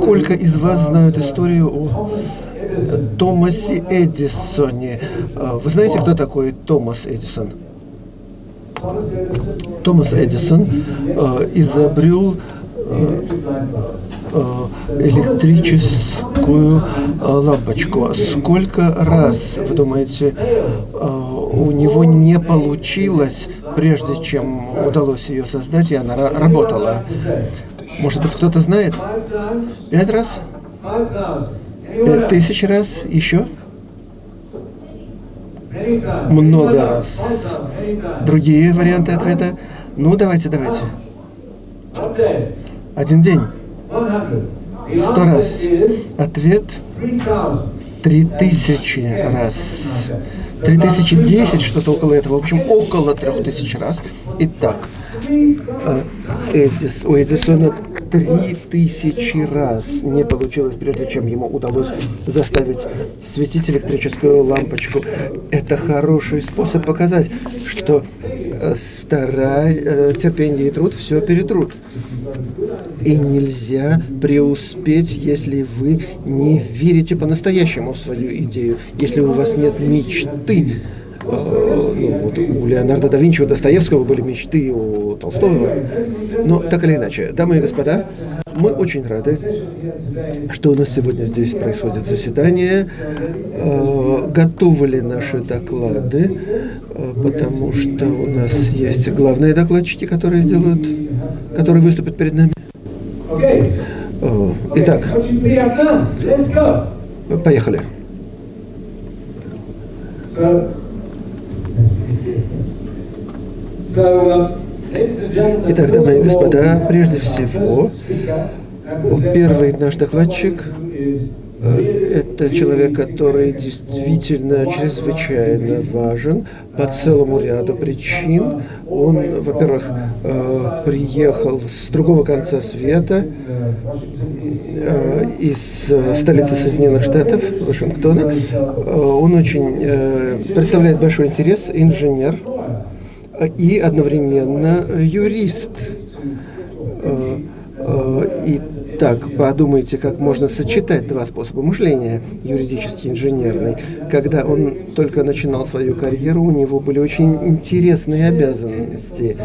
Сколько из вас знают историю о Томасе Эдисоне? А, вы знаете, кто такой Томас Эдисон? Томас Эдисон э, изобрел э, электрическую лампочку. Сколько раз, вы думаете, у него не получилось, прежде чем удалось ее создать, и она работала? Может быть, кто-то знает? Пять раз? Пять тысяч раз? Еще? Много раз. Другие варианты ответа? Ну, давайте, давайте. Один день. Сто раз. Ответ три тысячи раз. Три тысячи десять, что-то около этого. В общем, около трех тысяч раз. Итак, э, Эдис, у Эдисона три тысячи раз не получилось, прежде чем ему удалось заставить светить электрическую лампочку. Это хороший способ показать, что э, старай, э, терпение и труд все перетрут. И нельзя преуспеть, если вы не верите по-настоящему в свою идею, если у вас нет мечты. Э, ну, вот у Леонардо да Винчи, у Достоевского были мечты, у Толстого. Но так или иначе, дамы и господа, мы очень рады, что у нас сегодня здесь происходит заседание. Э, готовы ли наши доклады? Э, потому что у нас есть главные докладчики, которые сделают, которые выступят перед нами. Итак, поехали. Итак, дамы и господа, прежде всего, первый наш докладчик э, это человек, который действительно чрезвычайно важен по целому ряду причин. Он, во-первых, э, приехал с другого конца света, э, из столицы Соединенных Штатов, Вашингтона. Он очень представляет большой интерес, инженер, и одновременно юрист. Э, э, и так, подумайте, как можно сочетать два способа мышления, юридический и инженерный. Когда он только начинал свою карьеру, у него были очень интересные обязанности.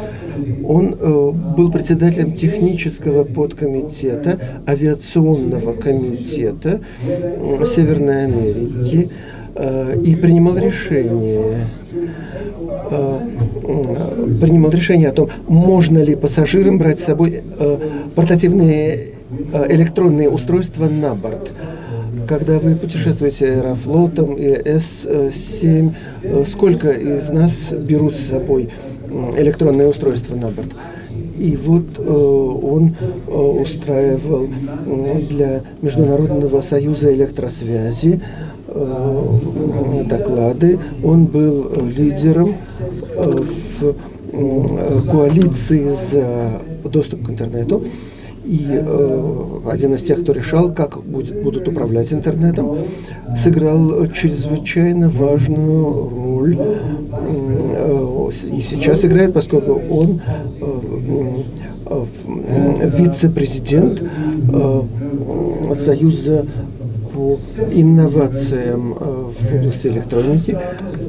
Он э, был председателем технического подкомитета авиационного комитета э, Северной Америки э, и принимал решения Э, принимал решение о том, можно ли пассажирам брать с собой э, портативные э, электронные устройства на борт. Когда вы путешествуете аэрофлотом и С-7, сколько из нас берут с собой электронные устройства на борт? И вот он устраивал для Международного союза электросвязи Э, доклады. Он был лидером э, в э, коалиции за доступ к интернету. И э, один из тех, кто решал, как будет, будут управлять интернетом, сыграл чрезвычайно важную роль э, и сейчас играет, поскольку он э, э, вице-президент э, Союза по инновациям э, в области электроники.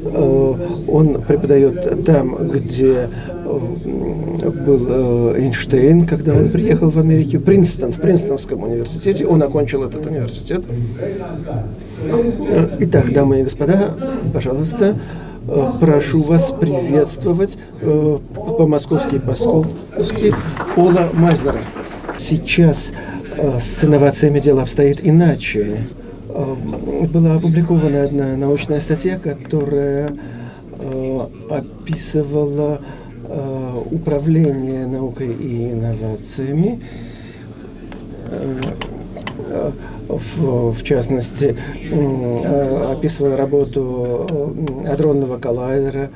Э, он преподает там, где э, был Эйнштейн, когда он приехал в Америку, Принстон, в Принстонском университете. Он окончил этот университет. Итак, дамы и господа, пожалуйста, прошу вас приветствовать по-московски и по-сколковски Пола Майзнера. Сейчас с инновациями дело обстоит иначе. Э, была опубликована одна научная статья, которая э, описывала э, управление наукой и инновациями. В, в частности, описывала работу адронного коллайдера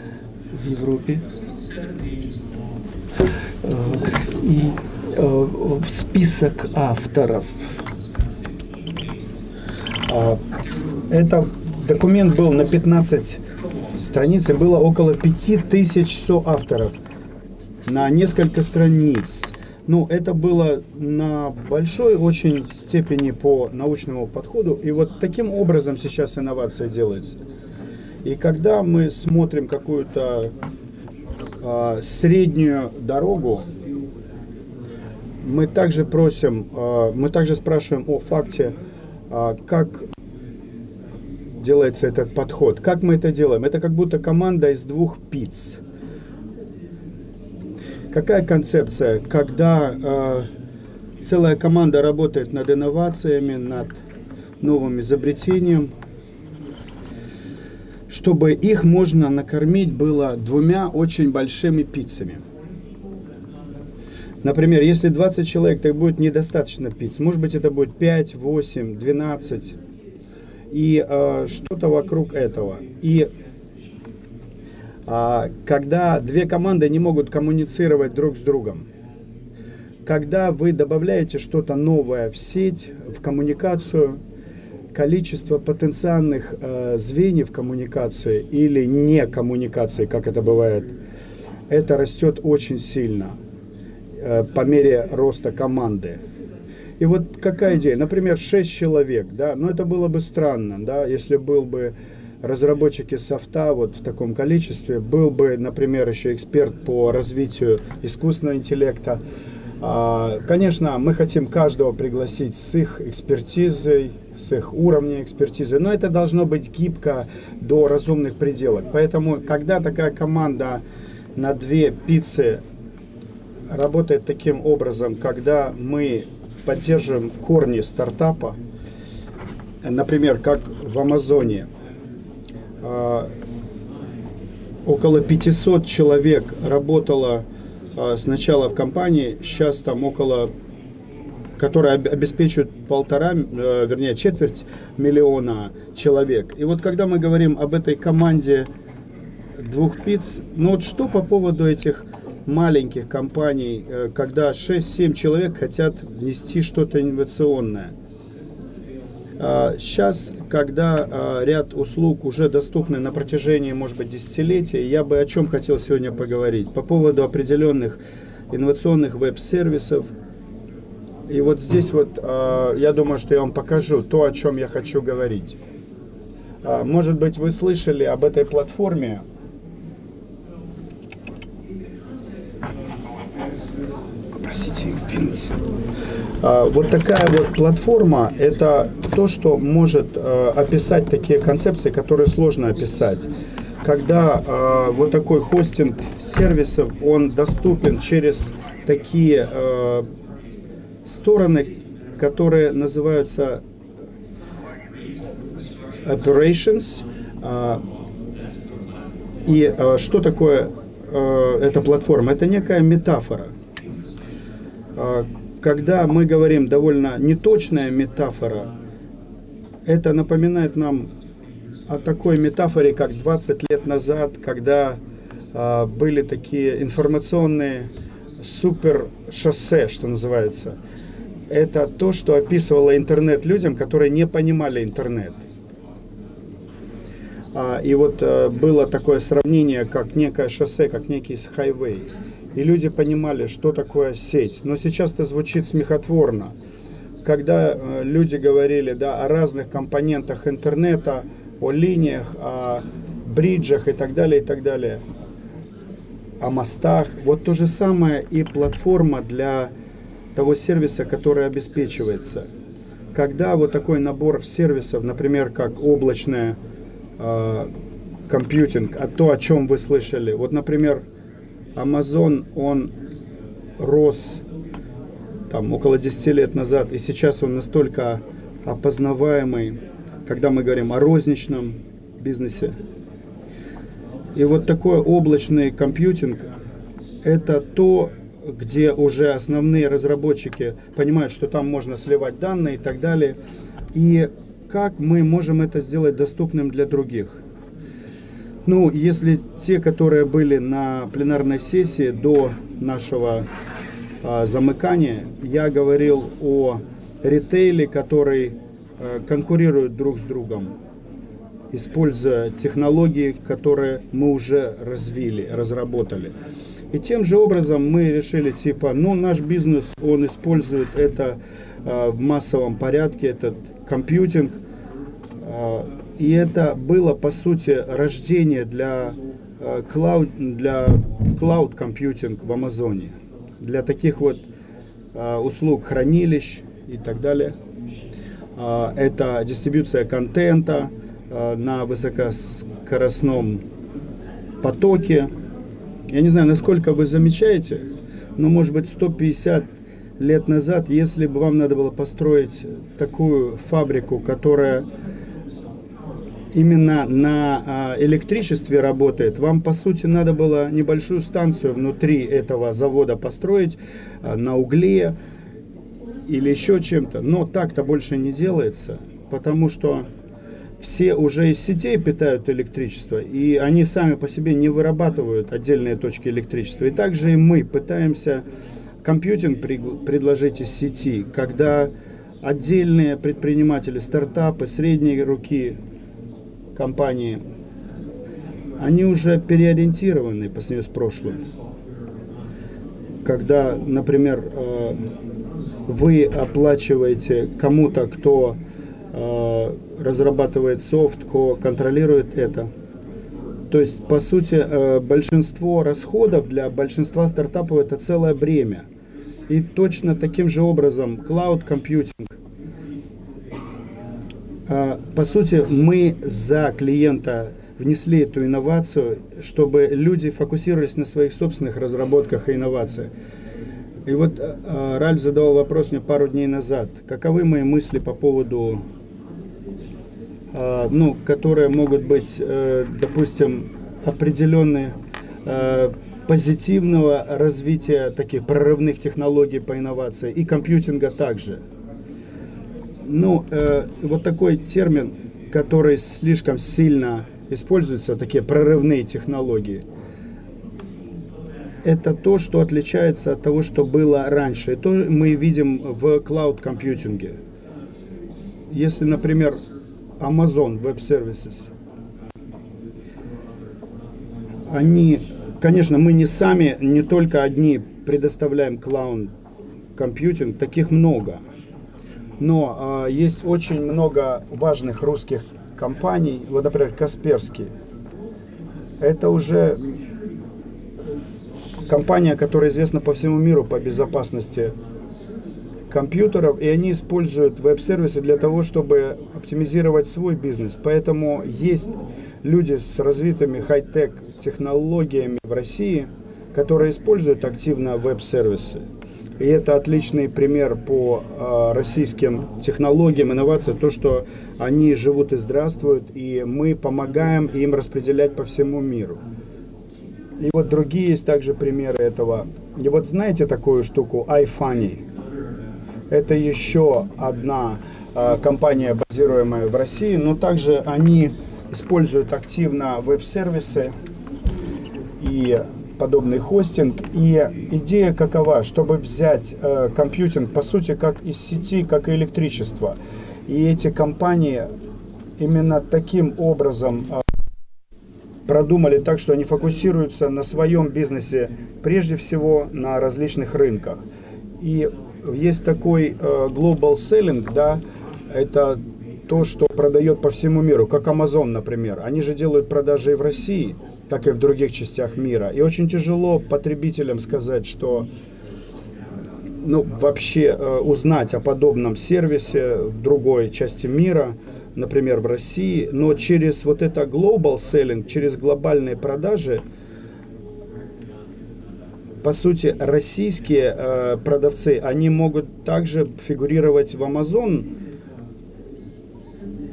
в Европе. И список авторов – это документ был на 15 страниц, и было около 5000 соавторов на несколько страниц. Ну, это было на большой очень степени по научному подходу. И вот таким образом сейчас инновация делается. И когда мы смотрим какую-то а, среднюю дорогу, мы также просим, а, мы также спрашиваем о факте, а, как делается этот подход. Как мы это делаем? Это как будто команда из двух пиц. Какая концепция? Когда э, целая команда работает над инновациями, над новым изобретением, чтобы их можно накормить было двумя очень большими пиццами. Например, если 20 человек, то будет недостаточно пиц. Может быть, это будет 5, 8, 12 и э, что-то вокруг этого. И а, когда две команды не могут коммуницировать друг с другом. Когда вы добавляете что-то новое в сеть, в коммуникацию, количество потенциальных э, звеньев коммуникации или не коммуникации, как это бывает, это растет очень сильно э, по мере роста команды. И вот какая идея? Например, 6 человек, да, но это было бы странно, да, если был бы разработчики софта вот в таком количестве, был бы, например, еще эксперт по развитию искусственного интеллекта. А, конечно, мы хотим каждого пригласить с их экспертизой, с их уровнем экспертизы, но это должно быть гибко до разумных пределов. Поэтому, когда такая команда на две пиццы работает таким образом, когда мы поддерживаем корни стартапа, например, как в Амазоне, а, около 500 человек работало а, сначала в компании, сейчас там около которая обеспечивает полтора, э, вернее, четверть миллиона человек. И вот когда мы говорим об этой команде двух пиц, ну вот что по поводу этих маленьких компаний, э, когда 6-7 человек хотят внести что-то инновационное – Сейчас, а, когда а, ряд услуг уже доступны на протяжении, может быть, десятилетия, я бы о чем хотел сегодня поговорить. По поводу определенных инновационных веб-сервисов. И вот здесь вот а, я думаю, что я вам покажу то, о чем я хочу говорить. Может быть, вы слышали об этой платформе. Попросите их сдвинуться. Вот такая вот платформа – это то, что может э, описать такие концепции, которые сложно описать. Когда э, вот такой хостинг сервисов, он доступен через такие э, стороны, которые называются operations. Э, и что такое эта платформа? Это некая метафора. Э, когда мы говорим довольно неточная метафора, это напоминает нам о такой метафоре, как 20 лет назад, когда э, были такие информационные супер шоссе, что называется. Это то, что описывало интернет людям, которые не понимали интернет. А, и вот а, было такое сравнение, как некое шоссе, как некий хайвей. И люди понимали, что такое сеть. Но сейчас это звучит смехотворно когда э, люди говорили да, о разных компонентах интернета, о линиях, о бриджах и так далее, и так далее, о мостах. Вот то же самое и платформа для того сервиса, который обеспечивается. Когда вот такой набор сервисов, например, как облачная э, компьютинг, а то, о чем вы слышали. Вот, например, Amazon, он рос там, около 10 лет назад, и сейчас он настолько опознаваемый, когда мы говорим о розничном бизнесе. И вот такой облачный компьютинг – это то, где уже основные разработчики понимают, что там можно сливать данные и так далее. И как мы можем это сделать доступным для других? Ну, если те, которые были на пленарной сессии до нашего а, замыкания, я говорил о ритейле, который а, конкурирует друг с другом. используя технологии, которые мы уже развили, разработали. И тем же образом мы решили, типа, ну, наш бизнес, он использует это э, в массовом порядке, этот компьютинг. Э, и это было, по сути, рождение для cloud, для cloud компьютинг в Амазоне. Для таких вот э, услуг хранилищ и так далее. Э, это дистрибьюция контента э, на высокоскоростном потоке. Я не знаю, насколько вы замечаете, но может быть 150 лет назад, если бы вам надо было построить такую фабрику, которая именно на а, электричестве работает, вам по сути надо было небольшую станцию внутри этого завода построить а, на угле или еще чем-то. Но так-то больше не делается, потому что все уже из сетей питают электричество, и они сами по себе не вырабатывают отдельные точки электричества. И также и мы пытаемся компьютинг предложить из сети, когда отдельные предприниматели, стартапы, средние руки компании, они уже переориентированы по сравнению с прошлым. Когда, например, э, вы оплачиваете кому-то, кто э, разрабатывает софт, кто контролирует это. То есть, по сути, э, большинство расходов для большинства стартапов это целое бремя. И точно таким же образом а, по сути, мы за клиента внесли эту инновацию, чтобы люди фокусировались на своих собственных разработках и инновациях. И вот э, Ральф задавал вопрос мне пару дней назад. Каковы мои мысли по поводу, ну, которые могут быть, э, допустим, определенные позитивного развития таких прорывных технологий по инновации и компьютинга также. Ну, э, вот такой термин, который слишком сильно используется, такие прорывные технологии, это то, что отличается от того, что было раньше. И то мы видим в клауд-компьютинге. Если, например, Amazon Web Services, они, конечно, мы не сами, не только одни предоставляем клауд-компьютинг, таких много – но э, есть очень много важных русских компаний, вот, например, Касперский. Это уже компания, которая известна по всему миру по безопасности компьютеров, и они используют веб-сервисы для того, чтобы оптимизировать свой бизнес. Поэтому есть люди с развитыми хай-тек технологиями в России, которые используют активно веб-сервисы. И это отличный пример по э, российским технологиям, инновациям, то, что они живут и здравствуют, и мы помогаем им распределять по всему миру. И вот другие есть также примеры этого. И вот знаете такую штуку iFunny? Это еще одна э, компания, базируемая в России, но также они используют активно веб-сервисы и подобный хостинг. И идея какова? Чтобы взять э, компьютинг, по сути, как из сети, как и электричество. И эти компании именно таким образом э, продумали так, что они фокусируются на своем бизнесе, прежде всего на различных рынках. И есть такой э, global selling, да, это то, что продает по всему миру, как Amazon, например. Они же делают продажи и в России – так и в других частях мира. И очень тяжело потребителям сказать, что ну, вообще э, узнать о подобном сервисе в другой части мира, например, в России, но через вот это global selling, через глобальные продажи, по сути, российские э, продавцы, они могут также фигурировать в Amazon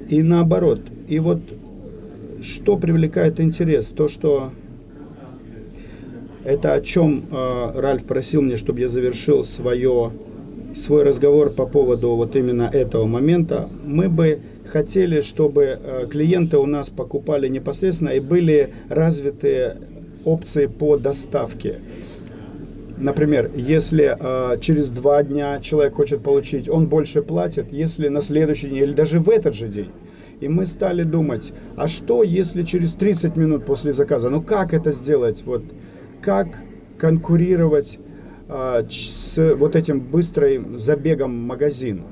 и наоборот. И вот что привлекает интерес? То, что это о чем э, Ральф просил мне, чтобы я завершил свое, свой разговор по поводу вот именно этого момента. Мы бы хотели, чтобы э, клиенты у нас покупали непосредственно и были развиты опции по доставке. Например, если э, через два дня человек хочет получить, он больше платит, если на следующий день или даже в этот же день И мы стали думать, а что, если через 30 минут после заказа? Ну как это сделать? Вот как конкурировать а, с вот этим быстрым забегом магазин?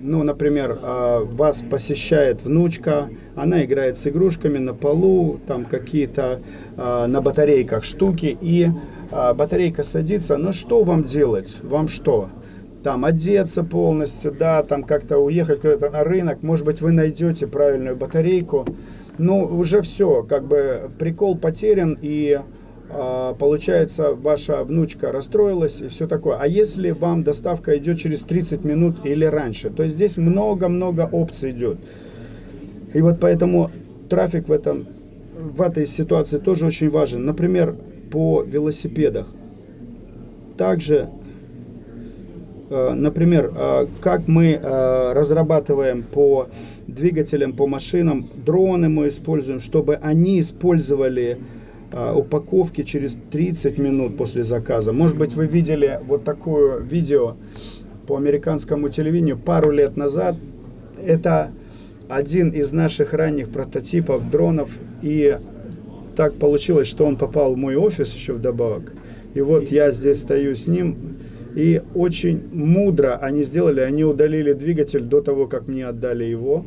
ну, например, а, вас посещает внучка, она играет с игрушками на полу, там какие-то а, на батарейках штуки, и а, батарейка садится, ну что вам делать? Вам что? Там одеться полностью, да, там как-то уехать куда-то на рынок, может быть, вы найдете правильную батарейку. Ну, уже все, как бы прикол потерян, и а, получается, ваша внучка расстроилась и все такое. А если вам доставка идет через 30 минут или раньше, то здесь много-много опций идет. И вот поэтому трафик в, этом, в этой ситуации тоже очень важен. Например, по велосипедах. Также, например, а, как мы разрабатываем по двигателям, по машинам, дроны мы используем, чтобы они использовали упаковки через 30 минут после заказа. Может быть, вы видели вот такое видео по американскому телевидению пару лет назад. Это один из наших ранних прототипов дронов. И так получилось, что он попал в мой офис еще вдобавок. И вот я здесь стою с ним. И очень мудро они сделали, они удалили двигатель до того, как мне отдали его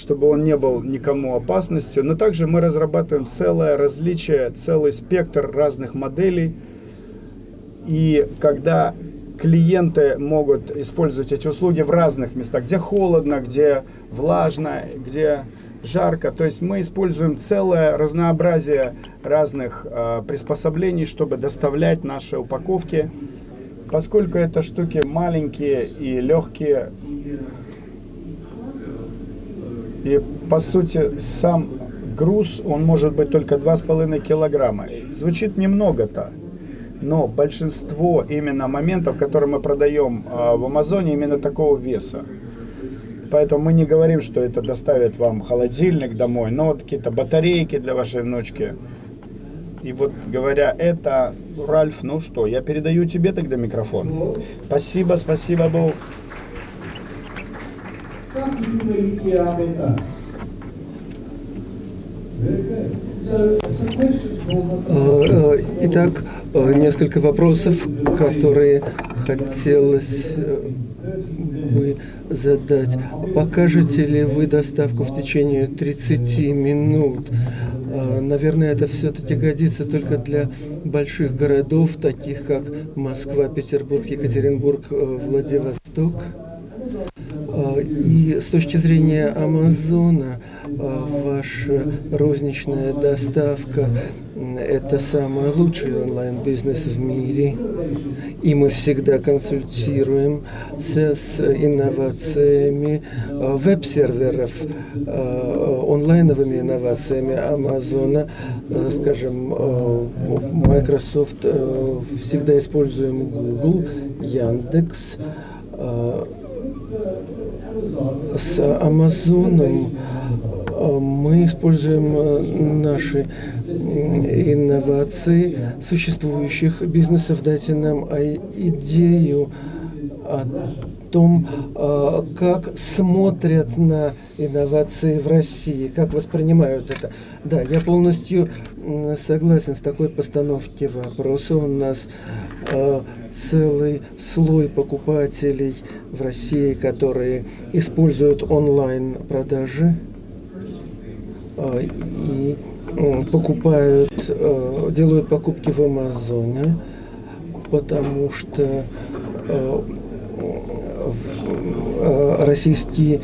чтобы он не был никому опасностью. Но также мы разрабатываем целое различие, целый спектр разных моделей. И когда клиенты могут использовать эти услуги в разных местах, где холодно, где влажно, где жарко. То есть мы используем целое разнообразие разных э, приспособлений, чтобы доставлять наши упаковки. Поскольку это штуки маленькие и легкие, и по сути сам груз, он может быть только 2,5 килограмма. Звучит немного-то, но большинство именно моментов, которые мы продаем а, в Амазоне, именно такого веса. Поэтому мы не говорим, что это доставит вам холодильник домой, но вот какие-то батарейки для вашей внучки. И вот говоря это, Ральф, ну что, я передаю тебе тогда микрофон. Спасибо, спасибо, Бог. Об этом? Итак, несколько вопросов, которые хотелось бы задать. Покажете ли вы доставку в течение 30 минут? Наверное, это все-таки годится только для больших городов, таких как Москва, Петербург, Екатеринбург, Владивосток. И с точки зрения Амазона, ваша розничная доставка – это самый лучший онлайн-бизнес в мире. И мы всегда консультируем с, инновациями веб-серверов, онлайновыми инновациями Амазона. Скажем, Microsoft всегда используем Google, Яндекс, с Амазоном мы используем э, наши инновации существующих бизнесов. Дайте нам идею о том, э, как смотрят на инновации в России, как воспринимают это. Да, я полностью согласен с такой постановки вопроса. У нас целый слой покупателей в России, которые используют онлайн-продажи а, и покупают, а, делают покупки в Амазоне, потому что а, российские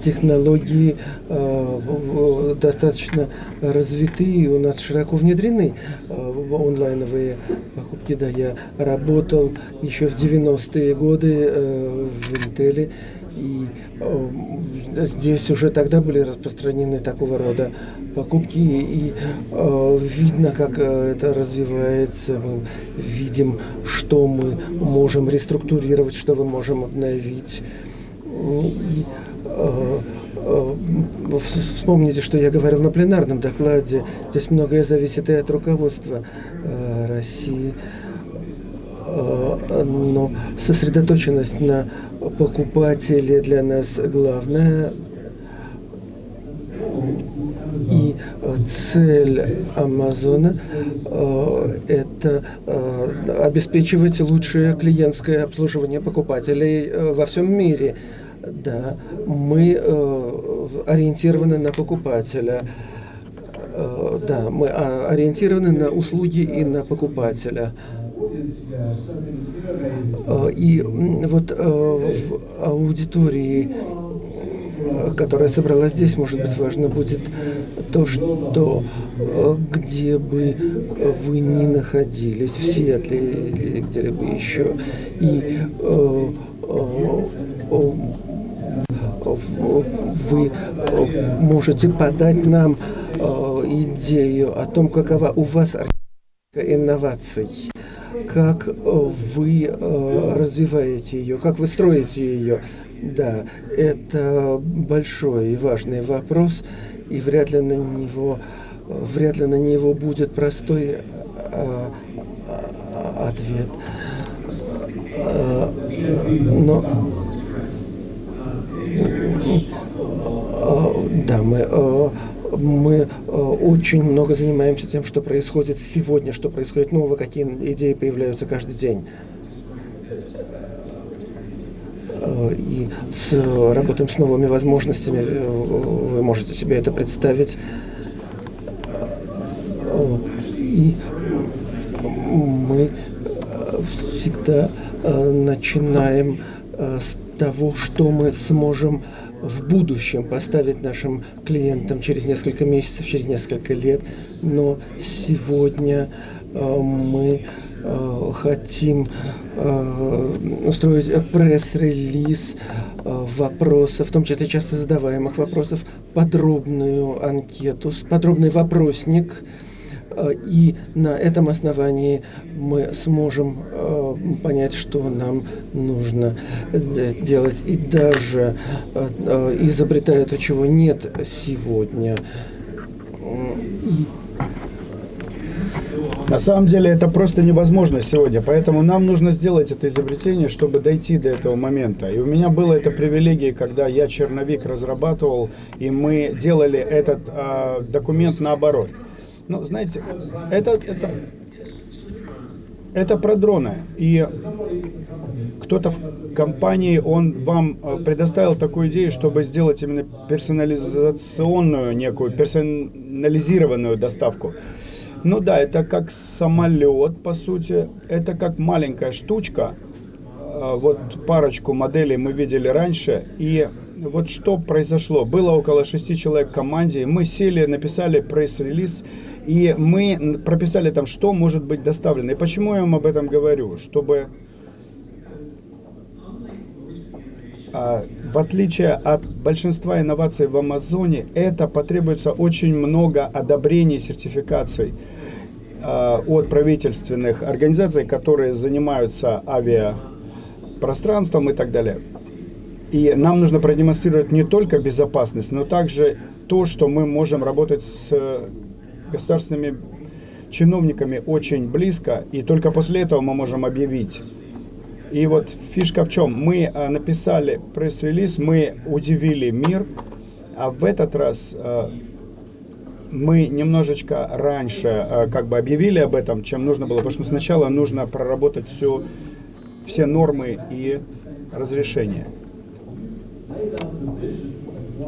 технологии э, достаточно развиты и у нас широко внедрены э, онлайновые покупки. Да, я работал еще в 90-е годы э, в Интеле, и э, здесь уже тогда были распространены такого рода покупки, и э, видно, как э, это развивается. Мы видим, что мы можем реструктурировать, что мы можем обновить. И, Э, э, вспомните, что я говорил на пленарном докладе. Здесь многое зависит и от руководства э, России. Э, но сосредоточенность на покупателе для нас главная. И э, цель Амазона э, – это обеспечивать лучшее клиентское обслуживание покупателей во всем мире. Да, мы ориентированы на покупателя да, мы а, ориентированы на услуги и на покупателя. И вот в аудитории которая собралась здесь, может быть, важно будет то, что э, где бы вы ни находились, в Сиэтле или где-либо еще, и э, э, вы можете подать нам идею о том, какова у вас инноваций, как вы развиваете ее, как вы строите ее, да, это большой и важный вопрос, и вряд ли на него, вряд ли на него будет простой а, а, ответ. Но да, мы мы очень много занимаемся тем, что происходит сегодня, что происходит нового, какие идеи появляются каждый день. Э, и с, работаем с новыми возможностями. Э, вы можете себе это представить. Э, и мы всегда начинаем с того, что мы сможем в будущем поставить нашим клиентам через несколько месяцев, через несколько лет. Но сегодня мы Э, хотим э, устроить пресс-релиз э, вопросов, в том числе часто задаваемых вопросов, подробную анкету, подробный вопросник, и на этом основании мы сможем понять, что нам нужно делать, и даже изобретая то, чего нет сегодня. И на самом деле это просто невозможно сегодня, поэтому нам нужно сделать это изобретение, чтобы дойти до этого момента. И у меня было это привилегия, когда я черновик разрабатывал, и мы делали этот э, документ наоборот. Ну, знаете, это, это, это про дроны. И кто-то в компании, он вам а, предоставил такую идею, чтобы сделать именно персонализационную, некую персонализированную доставку. Ну да, это как самолет, по сути. Это как маленькая штучка. А, вот парочку моделей мы видели раньше. И вот что произошло. Было около шести человек в команде. Мы сели, написали пресс-релиз. И мы прописали там, что может быть доставлено. И почему я вам об этом говорю? Чтобы а, в отличие от большинства инноваций в Амазоне, это потребуется очень много одобрений, сертификаций а, от правительственных организаций, которые занимаются авиапространством и так далее. И нам нужно продемонстрировать не только безопасность, но также то, что мы можем работать с государственными чиновниками очень близко, и только после этого мы можем объявить и вот фишка в чем? Мы а, написали пресс-релиз, мы удивили мир, а в этот раз а, мы немножечко раньше а, как бы объявили об этом, чем нужно было, потому что сначала нужно проработать все, все нормы и разрешения.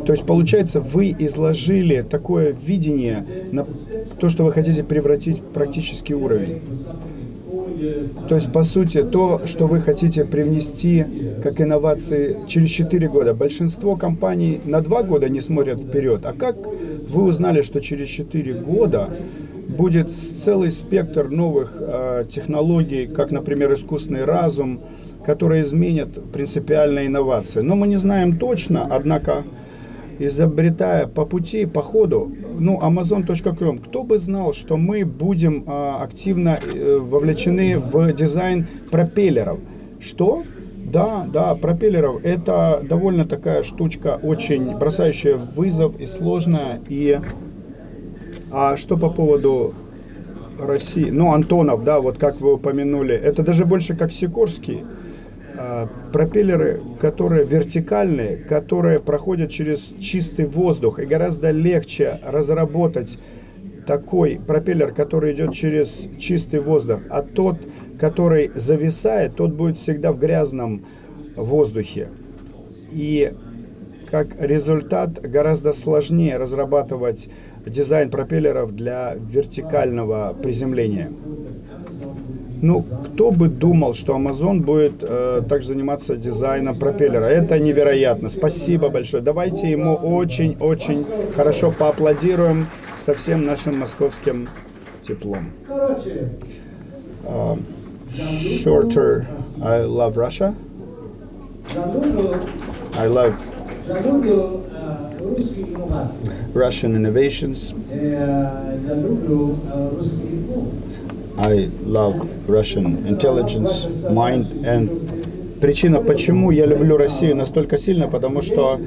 То есть, получается, вы изложили такое видение на то, что вы хотите превратить в практический уровень. То есть, по сути, то, что вы хотите привнести как инновации через 4 года. Большинство компаний на 2 года не смотрят вперед. А как вы узнали, что через 4 года будет целый спектр новых э, технологий, как, например, искусственный разум, которые изменят принципиальные инновации? Но мы не знаем точно, однако изобретая по пути, по ходу, ну, Amazon.com, кто бы знал, что мы будем а, активно э, вовлечены в дизайн пропеллеров. Что? Да, да, пропеллеров. Это довольно такая штучка, очень бросающая вызов и сложная. И а что по поводу России? Ну, Антонов, да, вот как вы упомянули, это даже больше как Сикорский. А, пропеллеры, которые вертикальные, которые проходят через чистый воздух, и гораздо легче разработать такой пропеллер, который идет через чистый воздух, а тот, который зависает, тот будет всегда в грязном воздухе. И как результат гораздо сложнее разрабатывать дизайн пропеллеров для вертикального приземления. Ну, кто бы думал, что Amazon будет э, также заниматься дизайном пропеллера. Это невероятно. Спасибо большое. Давайте ему очень-очень хорошо поаплодируем со всем нашим московским теплом. Uh, shorter, I love Russia. I love Russian innovations. I love Russian intelligence, mind and причина, почему я люблю Россию настолько сильно, потому что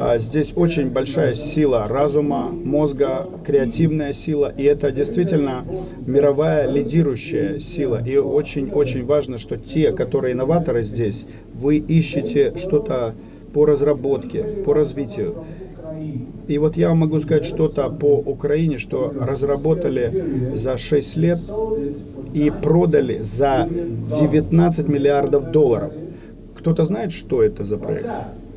а, здесь очень большая сила разума, мозга, креативная сила, и это действительно мировая лидирующая сила. И очень-очень важно, что те, которые инноваторы здесь, вы ищете что-то по разработке, по развитию. И вот я могу сказать что-то по Украине, что разработали за 6 лет и продали за 19 миллиардов долларов. Кто-то знает, что это за проект?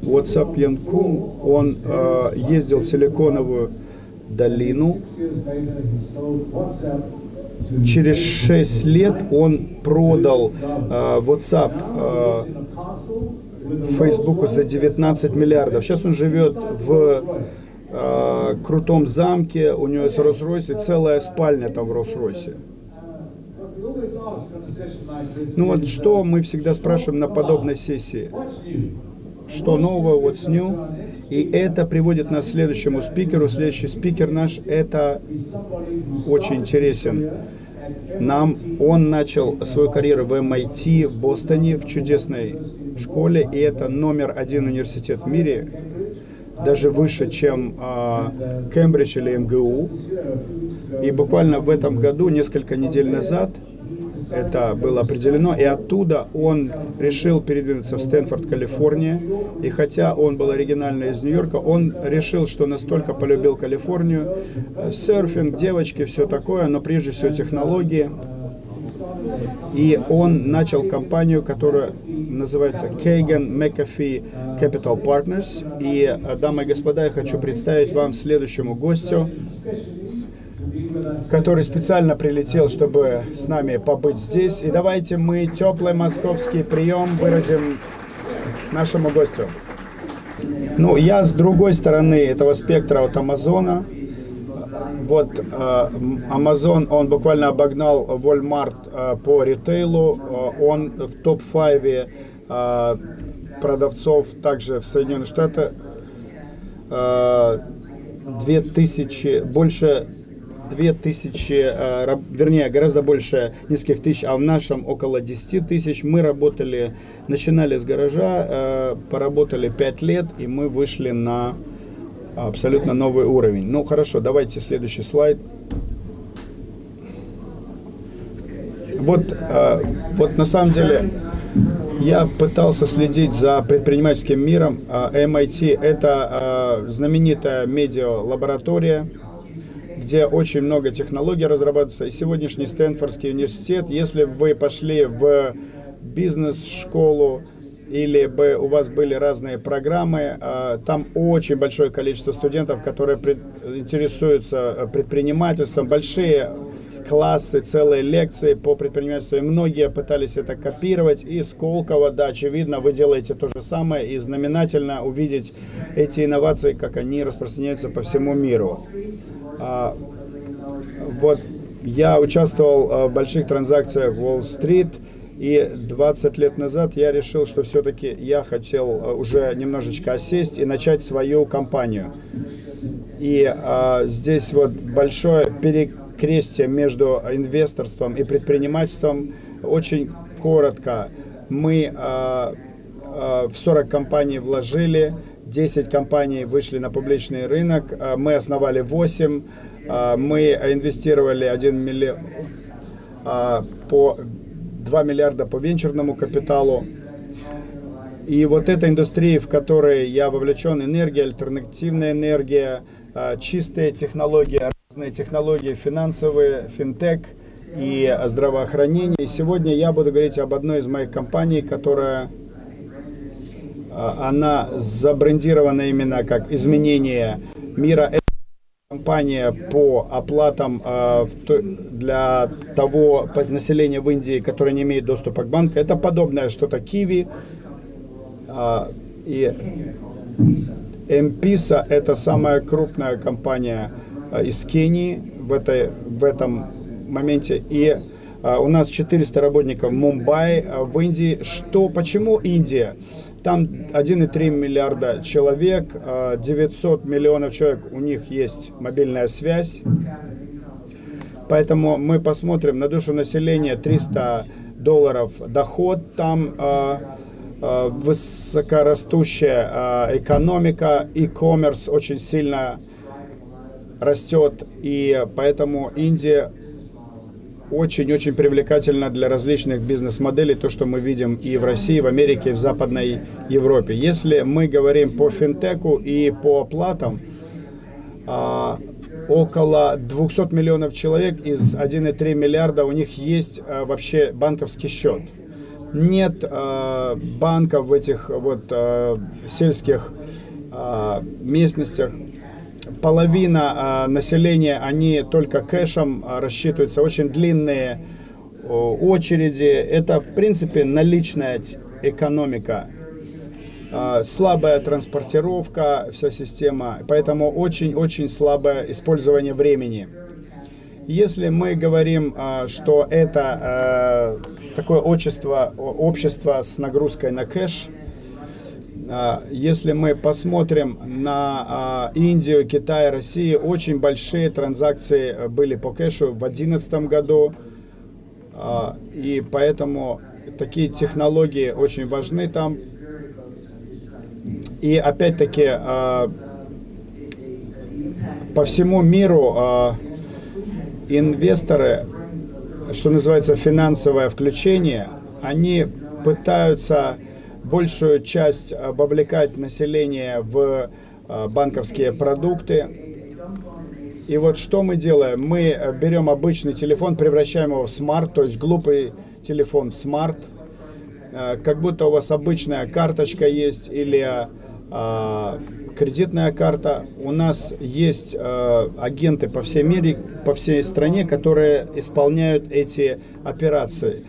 WhatsApp Янкун, он э, ездил в Силиконовую долину. Через 6 лет он продал э, WhatsApp э, Фейсбуку за 19 миллиардов. Сейчас он живет в э, крутом замке, у него есть Роллс-Ройс и целая спальня там в Роллс-Ройсе. Ну вот что мы всегда спрашиваем на подобной сессии? Что нового, what's new? И это приводит нас к следующему спикеру. Следующий спикер наш, это очень интересен. Нам он начал свою карьеру в MIT в Бостоне, в чудесной школе, и это номер один университет в мире, даже выше, чем э, Кембридж или МГУ. И буквально в этом году, несколько недель назад, это было определено, и оттуда он решил передвинуться в Стэнфорд, Калифорния. И хотя он был оригинально из Нью-Йорка, он решил, что настолько полюбил Калифорнию, э, серфинг, девочки, все такое, но прежде всего технологии. И он начал компанию, которая называется Kagan McAfee Capital Partners. И, э, дамы и господа, я хочу представить вам следующему гостю который специально прилетел, чтобы с нами побыть здесь. И давайте мы теплый московский прием выразим нашему гостю. Ну, я с другой стороны этого спектра от Амазона. Вот э, Amazon, он буквально обогнал Walmart э, по ритейлу. Э, он в топ-5 э, продавцов также в Соединенных Штатах. Э, 2000, больше 2000, э, вернее, гораздо больше нескольких тысяч, а в нашем около 10 тысяч. Мы работали, начинали с гаража, э, поработали 5 лет, и мы вышли на абсолютно новый уровень. Ну, хорошо, давайте следующий слайд. Вот, э, вот на самом деле я пытался следить за предпринимательским миром. MIT – это знаменитая медиа-лаборатория, где очень много технологий разрабатывается. И сегодняшний Стэнфордский университет, если вы пошли в бизнес-школу, или бы у вас были разные программы, а, там очень большое количество студентов, которые интересуются э, предпринимательством, большие классы, целые лекции по предпринимательству, и многие пытались это копировать, и Сколково, да, очевидно, вы делаете то же самое, и знаменательно увидеть эти инновации, как они распространяются по всему миру. А, вот я участвовал а, в больших транзакциях в Уолл-стрит, и 20 лет назад я решил, что все-таки я хотел а, уже немножечко осесть и начать свою компанию. И а, здесь вот большое перекрестие между инвесторством и предпринимательством. Очень коротко, мы а, а, в 40 компаний вложили, 10 компаний вышли на публичный рынок, а, мы основали 8, а, мы инвестировали 1 миллион а, по 2 миллиарда по венчурному капиталу. И вот эта индустрия, в которой я вовлечен, энергия, альтернативная энергия, чистые технологии, разные технологии финансовые, финтех и здравоохранение. И сегодня я буду говорить об одной из моих компаний, которая она забрендирована именно как изменение мира. Это компания по оплатам а, для того населения в Индии, которое не имеет доступа к банку. Это подобное что-то Киви. А, и MPISA это самая крупная компания из Кении в, этой, в этом моменте. И у нас 400 работников в Мумбаи, в Индии. Что, почему Индия? Там 1,3 миллиарда человек, 900 а, миллионов человек, у них есть мобильная связь. Поэтому мы посмотрим на душу населения 300 долларов доход, там э, э, высокорастущая экономика, e-commerce очень сильно растет, и поэтому Индия очень-очень привлекательно для различных бизнес-моделей, то, что мы видим и в России, и в Америке, и в Западной Европе. Если мы говорим по финтеку и по оплатам, а, около 200 миллионов человек из 1,3 миллиарда у них есть а, вообще банковский счет. Нет а, банков в этих вот сельских местностях, половина населения, они только кэшем рассчитываются, очень длинные очереди. Это, в принципе, наличная экономика. Слабая транспортировка, вся система, поэтому очень-очень слабое использование времени. Если мы говорим, что это такое общество, общество с нагрузкой на кэш, а, если мы посмотрим на а, Индию, Китай, Россию, очень большие транзакции были по кэшу в 2011 году. А, и поэтому такие технологии очень важны там. И опять-таки по всему миру инвесторы, что называется финансовое включение, они пытаются большую часть э, вовлекать население в э, банковские продукты. И вот что мы делаем? Мы э, берем обычный телефон, превращаем его в смарт, то есть глупый телефон в смарт, как будто у вас обычная карточка есть или кредитная карта. У нас есть агенты по всей мире, по всей стране, которые исполняют эти операции.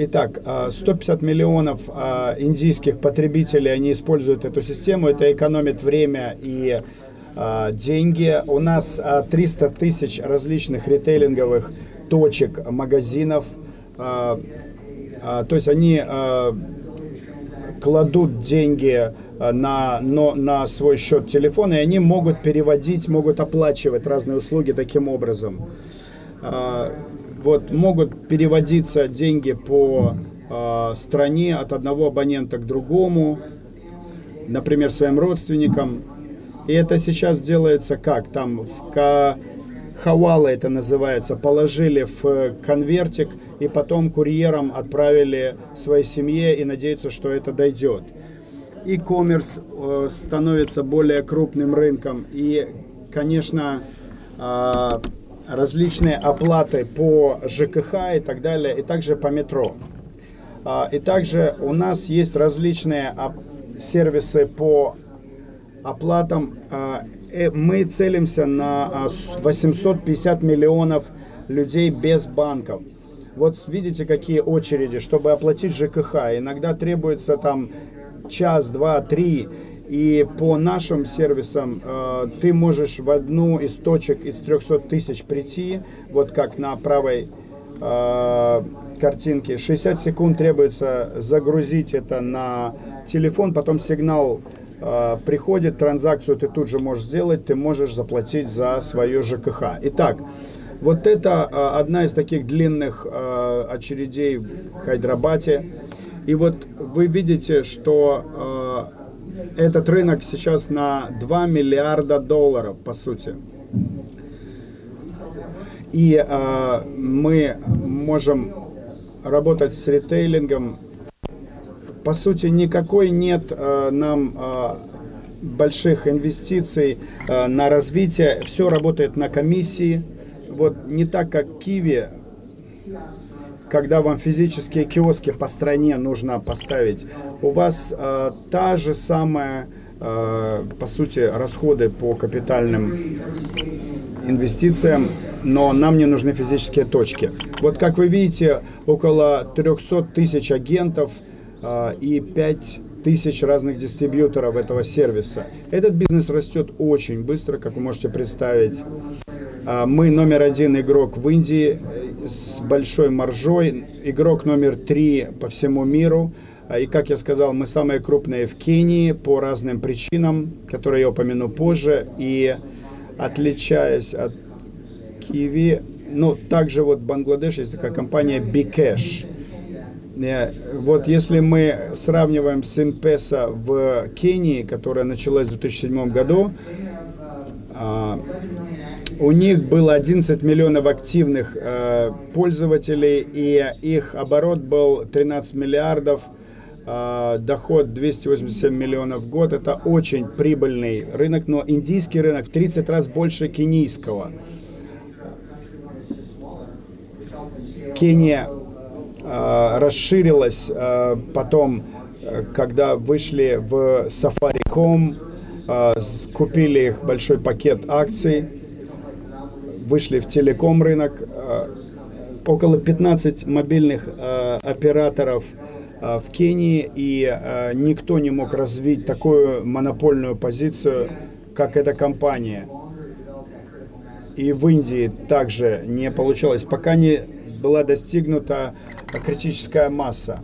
Итак, 150 а, миллионов а, индийских потребителей, они используют эту систему, это экономит время и а, деньги. У нас 300 тысяч различных ритейлинговых точек, магазинов. То есть они кладут деньги на, но, на свой счет телефона, и они могут переводить, могут оплачивать разные услуги таким образом вот могут переводиться деньги по э, стране от одного абонента к другому, например, своим родственникам. И это сейчас делается как? Там в Хавала это называется, положили в конвертик и потом курьером отправили своей семье и надеются, что это дойдет. И коммерс э, становится более крупным рынком. И, конечно, э, различные оплаты по ЖКХ и так далее, и также по метро. А, и также у нас есть различные сервисы по оплатам. А, э, мы целимся на 850 а, миллионов людей без банков. Вот видите, какие очереди, чтобы оплатить ЖКХ. Иногда требуется там час, два, три. И по нашим сервисам э, ты можешь в одну из точек из 300 тысяч прийти, вот как на правой э, картинке. 60 секунд требуется загрузить это на телефон, потом сигнал э, приходит, транзакцию ты тут же можешь сделать, ты можешь заплатить за свое ЖКХ. Итак, вот это э, одна из таких длинных э, очередей в Хайдрабате. И вот вы видите, что э, этот рынок сейчас на 2 миллиарда долларов, по сути. И э, мы можем работать с ритейлингом. По сути, никакой нет э, нам э, больших инвестиций э, на развитие. Все работает на комиссии. Вот не так, как Киви, когда вам физические киоски по стране нужно поставить. У вас э, та же самая, э, по сути, расходы по капитальным инвестициям, но нам не нужны физические точки. Вот как вы видите, около 300 тысяч агентов э, и 5 тысяч разных дистрибьюторов этого сервиса. Этот бизнес растет очень быстро, как вы можете представить. Мы номер один игрок в Индии э, с большой маржой, игрок номер три по всему миру. А, и, как я сказал, мы самые крупные в Кении по разным причинам, которые я упомяну позже. И отличаясь от Киви, ну, также вот Бангладеш есть такая компания Bcash. Э, вот если мы сравниваем с Инпеса в Кении, которая началась в 2007 году, а, у них было 11 миллионов активных э, пользователей, и их оборот был 13 миллиардов, доход 287 миллионов в год. Это очень прибыльный рынок, но индийский рынок в 30 раз больше кенийского. Кения Э, расширилась э, потом, э, когда вышли в Safaricom, купили их большой пакет акций, вышли в телеком рынок, около 15 мобильных операторов в Кении, и никто не мог развить такую монопольную позицию, как эта компания. И в Индии также не получалось, пока не была достигнута критическая масса.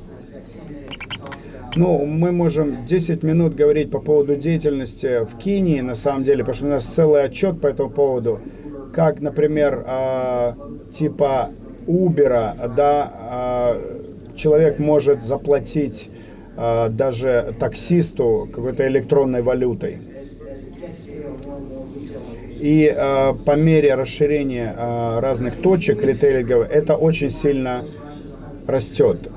Ну, мы можем 10 минут говорить по поводу деятельности в Кении, на самом деле, потому что у нас целый отчет по этому поводу. Как, например, э, типа Uber, да, э, человек может заплатить э, даже таксисту какой-то электронной валютой. И э, по мере расширения э, разных точек ритейлинговых это очень сильно растет.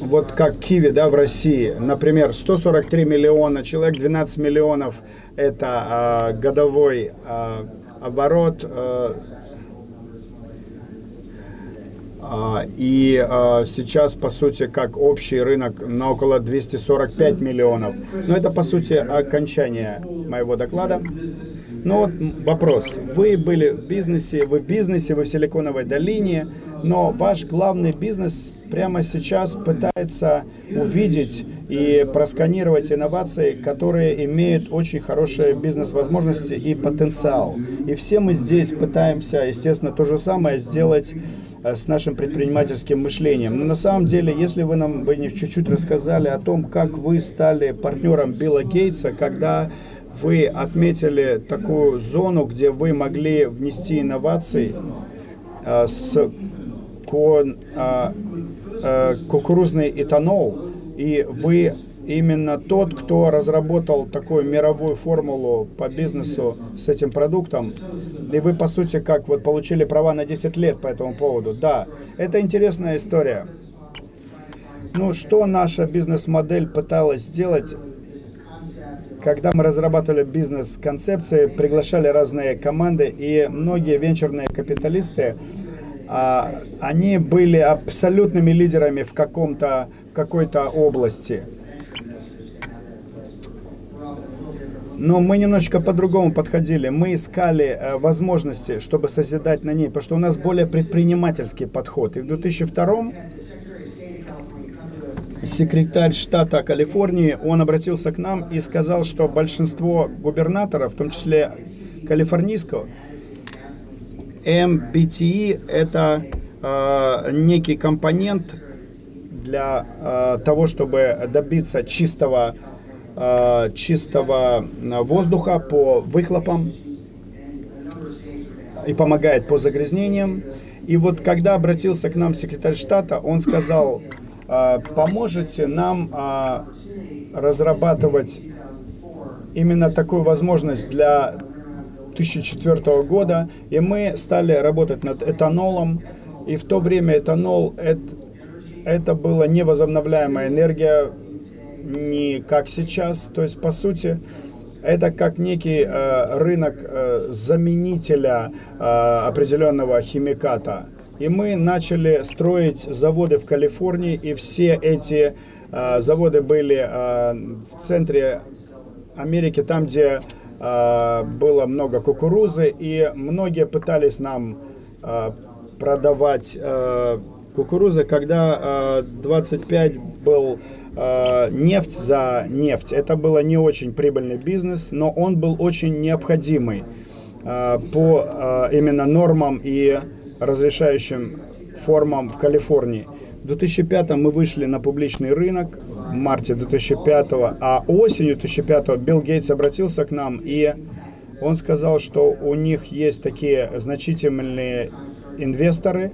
Вот как Киви да, в России, например, 143 миллиона человек, 12 миллионов это э, годовой э, оборот. Э, и э, сейчас, по сути, как общий рынок на около 245 миллионов. Но это, по сути, окончание моего доклада. Но вот вопрос. Вы были в бизнесе, вы в бизнесе, вы в Силиконовой долине, но ваш главный бизнес прямо сейчас пытается увидеть и просканировать инновации, которые имеют очень хорошие бизнес-возможности и потенциал. И все мы здесь пытаемся, естественно, то же самое сделать с нашим предпринимательским мышлением. Но на самом деле, если вы нам вы чуть-чуть рассказали о том, как вы стали партнером Билла Гейтса, когда вы отметили такую зону, где вы могли внести инновации э, с кон, э, э, кукурузный этанол, и вы именно тот, кто разработал такую мировую формулу по бизнесу с этим продуктом, и вы, по сути, как вот получили права на 10 лет по этому поводу. Да, это интересная история. Ну, что наша бизнес-модель пыталась сделать, когда мы разрабатывали бизнес-концепции, приглашали разные команды, и многие венчурные капиталисты, а, они были абсолютными лидерами в каком-то какой-то области. Но мы немножечко по-другому подходили. Мы искали э, возможности, чтобы созидать на ней, потому что у нас более предпринимательский подход. И в 2002 секретарь штата Калифорнии, он обратился к нам и сказал, что большинство губернаторов, в том числе калифорнийского, MBTE это э, некий компонент для э, того, чтобы добиться чистого, э, чистого воздуха по выхлопам и помогает по загрязнениям. И вот когда обратился к нам секретарь штата, он сказал, а, поможете нам разрабатывать именно такую возможность для 2004 года, и мы стали работать над этанолом, и в то время этанол это, это была невозобновляемая энергия, не как сейчас, то есть по сути это как некий э, рынок э, заменителя э, определенного химиката. И мы начали строить заводы в Калифорнии, и все эти э, заводы были э, в центре Америки, там, где э, было много кукурузы, и многие пытались нам э, продавать э, кукурузы, когда э, 25 был э, нефть за нефть. Это было не очень прибыльный бизнес, но он был очень необходимый э, по э, именно нормам и разрешающим формам в Калифорнии. В 2005 мы вышли на публичный рынок, в марте 2005, а осенью 2005 Билл Гейтс обратился к нам, и он сказал, что у них есть такие значительные инвесторы,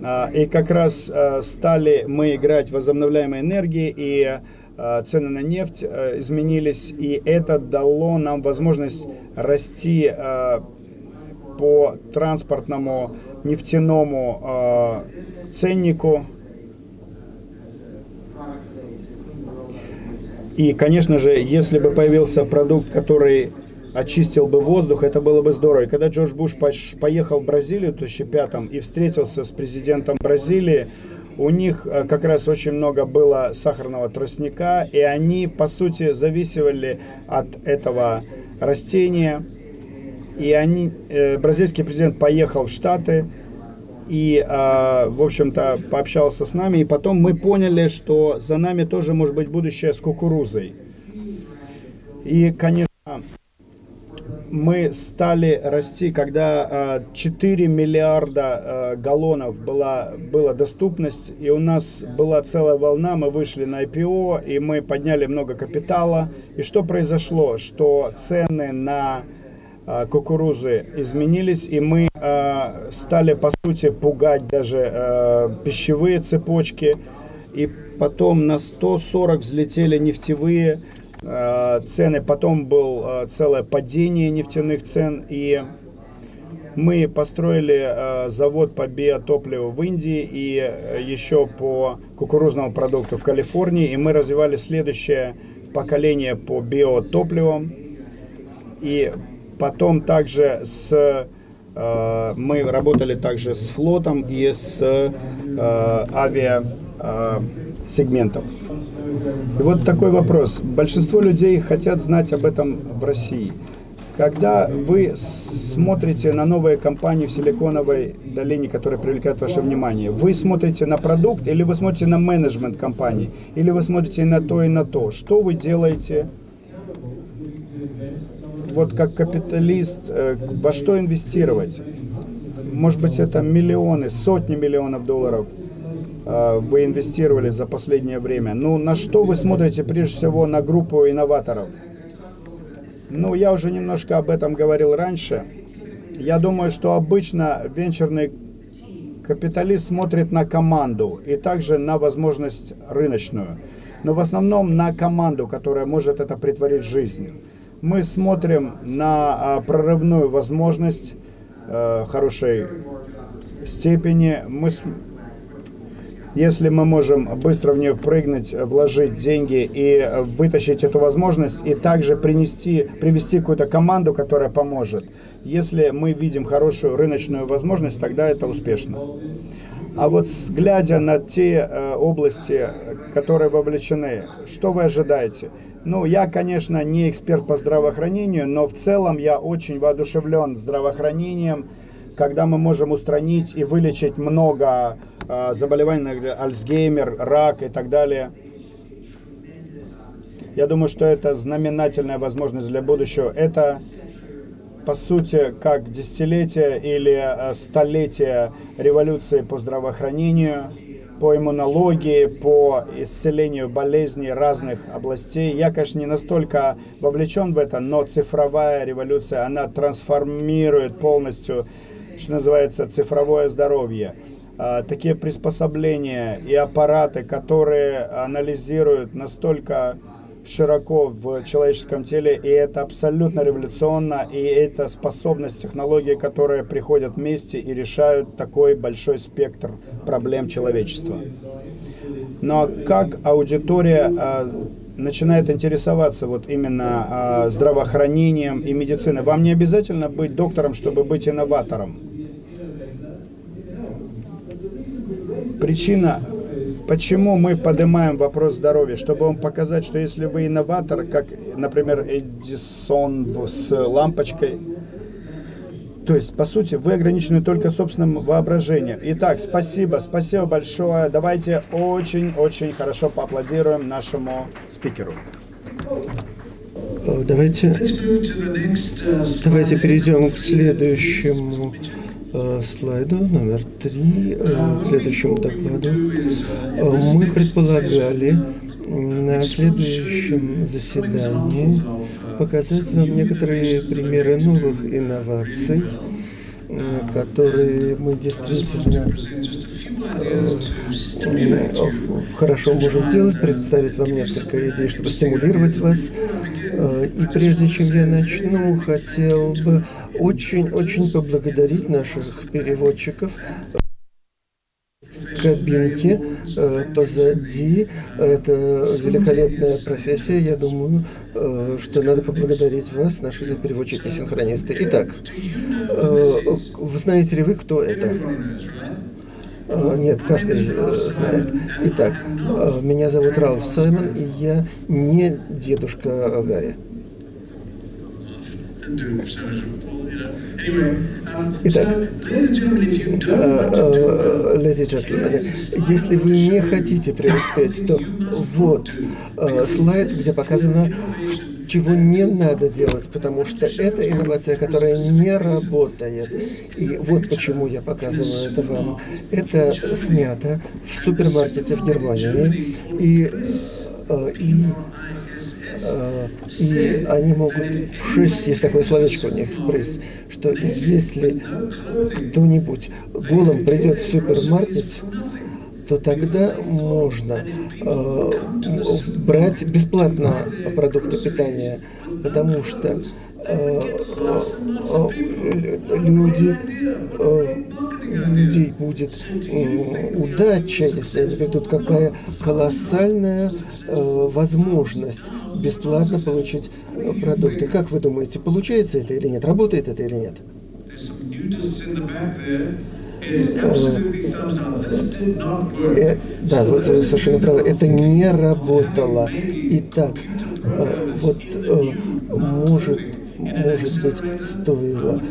и как раз а, стали мы играть в возобновляемой энергии, и а, цены на нефть изменились, и это дало нам возможность расти по транспортному нефтяному ценнику. И, конечно же, если бы появился продукт, который очистил бы воздух, это было бы здорово. И когда Джордж Буш поехал в Бразилию в 2005 и встретился с президентом Бразилии, у них э, как раз очень много было сахарного тростника, и они, по сути, зависели от этого растения. И они, э, бразильский президент поехал в Штаты и, э, в общем-то, пообщался с нами. И потом мы поняли, что за нами тоже может быть будущее с кукурузой. И, конечно, мы стали расти, когда 4 а, миллиарда а, галлонов была, была доступность, и у нас была целая волна, мы вышли на IPO, и мы подняли много капитала. И что произошло? Что цены на а, кукурузы изменились, и мы стали, по сути, пугать даже пищевые цепочки, и потом на 140 взлетели нефтевые Э, цены. Потом было э, целое падение нефтяных цен. И мы построили э, завод по биотопливу в Индии и еще по кукурузному продукту в Калифорнии. И мы развивали следующее поколение по биотопливам. И потом также с мы работали также с флотом и с авиасегментом. И вот такой вопрос. Большинство людей хотят знать об этом в России. Когда вы смотрите на новые компании в Силиконовой долине, которые привлекают ваше внимание, вы смотрите на продукт или вы смотрите на менеджмент компании, или вы смотрите на то и на то. Что вы делаете вот как капиталист, э, во что инвестировать? Может быть, это миллионы, сотни миллионов долларов – вы инвестировали за последнее время. Ну, на что вы смотрите прежде всего на группу инноваторов? Ну, я уже немножко об этом говорил раньше. Я думаю, что обычно венчурный капиталист смотрит на команду и также на возможность рыночную. Но в основном на команду, которая может это притворить в жизнь. Мы смотрим на а, прорывную возможность э, хорошей степени. Мы если мы можем быстро в нее прыгнуть, вложить деньги и вытащить эту возможность, и также принести, привести какую-то команду, которая поможет. Если мы видим хорошую рыночную возможность, тогда это успешно. А вот глядя на те э, области, которые вовлечены, что вы ожидаете? Ну, я, конечно, не эксперт по здравоохранению, но в целом я очень воодушевлен здравоохранением, когда мы можем устранить и вылечить много заболевания, Альцгеймер, рак и так далее. Я думаю, что это знаменательная возможность для будущего. Это, по сути, как десятилетие или а, столетие революции по здравоохранению, по иммунологии, по исцелению болезней разных областей. Я, конечно, не настолько вовлечен в это, но цифровая революция, она трансформирует полностью, что называется, цифровое здоровье. А, такие приспособления и аппараты, которые анализируют настолько широко в человеческом теле, и это абсолютно революционно, и это способность технологии, которые приходят вместе и решают такой большой спектр проблем человечества. Но как аудитория, а, начинает интересоваться вот именно а, здравоохранением и медициной, вам не обязательно быть доктором, чтобы быть инноватором. Причина, почему мы поднимаем вопрос здоровья, чтобы вам показать, что если вы инноватор, как, например, Эдисон с лампочкой, то есть, по сути, вы ограничены только собственным воображением. Итак, спасибо, спасибо большое. Давайте очень-очень хорошо поаплодируем нашему спикеру. Давайте, давайте перейдем к следующему слайду, номер три, э, к следующему докладу. Мы предполагали на следующем заседании показать вам некоторые примеры новых инноваций, э, которые мы действительно э, хорошо можем делать, представить вам несколько идей, чтобы стимулировать вас. Э, и прежде чем я начну, хотел бы очень-очень поблагодарить наших переводчиков кабинке э, позади. Это великолепная профессия. Я думаю, э, что надо поблагодарить вас, наши переводчики-синхронисты. Итак, э, вы знаете ли вы, кто это? Нет, каждый знает. Итак, меня зовут Ралф Саймон, и я не дедушка Гарри. Итак, леди и джентльмены, если вы не хотите преуспеть, то вот э, слайд, где показано, чего не надо делать, потому что это инновация, которая не работает. И вот почему я показываю это вам. Это снято в супермаркете в Германии. И, э, и Э, и они могут, шесть, есть такое словечко у них, пресс, что если кто-нибудь голым придет в супермаркет, то тогда можно э, брать бесплатно продукты питания, потому что э, э, люди, э, людей будет э, удача, если они придут, какая колоссальная э, возможность бесплатно получить продукты. Как вы думаете, получается это или нет? Работает это или нет? Да, вы совершенно правы. Это не работало. Итак, вот может может быть, стоило